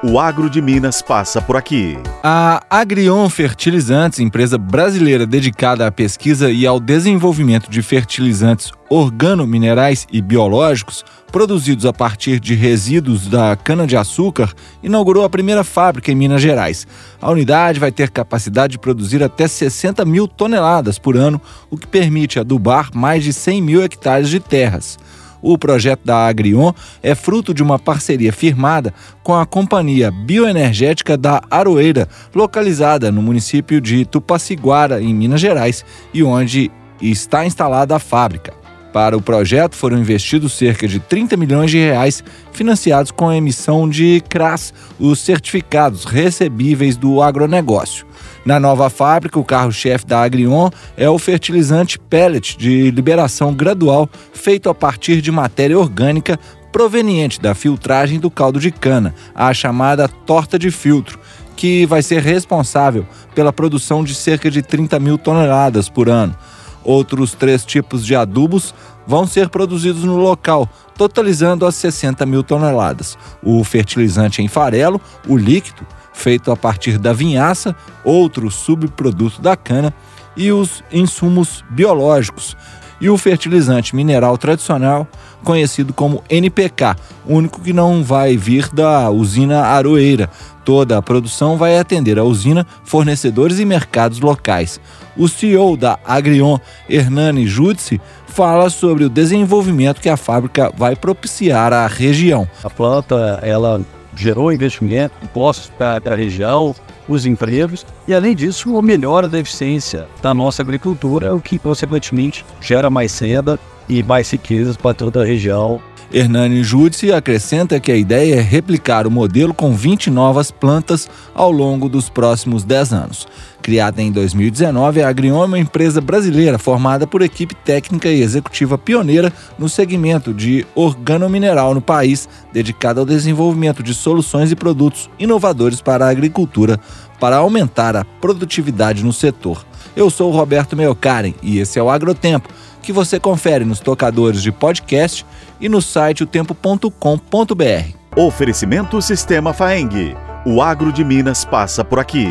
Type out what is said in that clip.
O agro de Minas passa por aqui. A Agrion Fertilizantes, empresa brasileira dedicada à pesquisa e ao desenvolvimento de fertilizantes organominerais e biológicos produzidos a partir de resíduos da cana-de-açúcar, inaugurou a primeira fábrica em Minas Gerais. A unidade vai ter capacidade de produzir até 60 mil toneladas por ano, o que permite adubar mais de 100 mil hectares de terras. O projeto da Agrion é fruto de uma parceria firmada com a Companhia Bioenergética da Aroeira, localizada no município de Tupaciguara, em Minas Gerais, e onde está instalada a fábrica. Para o projeto foram investidos cerca de 30 milhões de reais, financiados com a emissão de CRAS, os certificados recebíveis do agronegócio. Na nova fábrica, o carro-chefe da Agrion é o fertilizante pellet de liberação gradual, feito a partir de matéria orgânica proveniente da filtragem do caldo de cana, a chamada torta de filtro, que vai ser responsável pela produção de cerca de 30 mil toneladas por ano. Outros três tipos de adubos vão ser produzidos no local, totalizando as 60 mil toneladas. O fertilizante em farelo, o líquido, feito a partir da vinhaça, outro subproduto da cana, e os insumos biológicos, e o fertilizante mineral tradicional, conhecido como NPK, único que não vai vir da usina Aroeira. Toda a produção vai atender a usina, fornecedores e mercados locais. O CEO da Agrion, Hernani Judici, fala sobre o desenvolvimento que a fábrica vai propiciar à região. A planta, ela gerou investimento, impostos para a região, os empregos e, além disso, a melhora da eficiência da nossa agricultura, o que, consequentemente, gera mais renda e mais riquezas para toda a região. Hernani Judici acrescenta que a ideia é replicar o modelo com 20 novas plantas ao longo dos próximos 10 anos. Criada em 2019, a Agrion é uma empresa brasileira formada por equipe técnica e executiva pioneira no segmento de organomineral no país, dedicada ao desenvolvimento de soluções e produtos inovadores para a agricultura para aumentar a produtividade no setor. Eu sou o Roberto Meocaren e esse é o Agrotempo, que você confere nos tocadores de podcast e no site otempo.com.br. Oferecimento Sistema Faeng. O agro de Minas passa por aqui.